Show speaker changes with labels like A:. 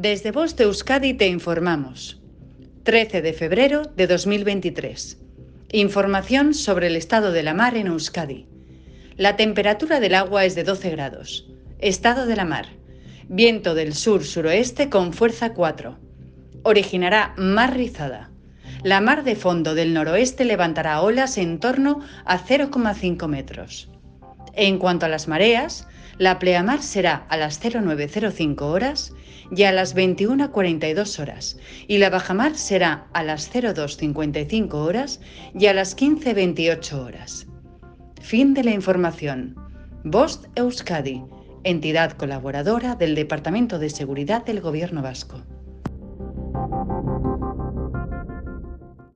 A: Desde Voz de Euskadi te informamos. 13 de febrero de 2023. Información sobre el estado de la mar en Euskadi. La temperatura del agua es de 12 grados. Estado de la mar. Viento del sur-suroeste con fuerza 4. Originará mar rizada. La mar de fondo del noroeste levantará olas en torno a 0,5 metros. En cuanto a las mareas, la pleamar será a las 0905 horas y a las 21.42 horas, y la bajamar será a las 02.55 horas y a las 15.28 horas. Fin de la información. Bost Euskadi, entidad colaboradora del Departamento de Seguridad del Gobierno Vasco.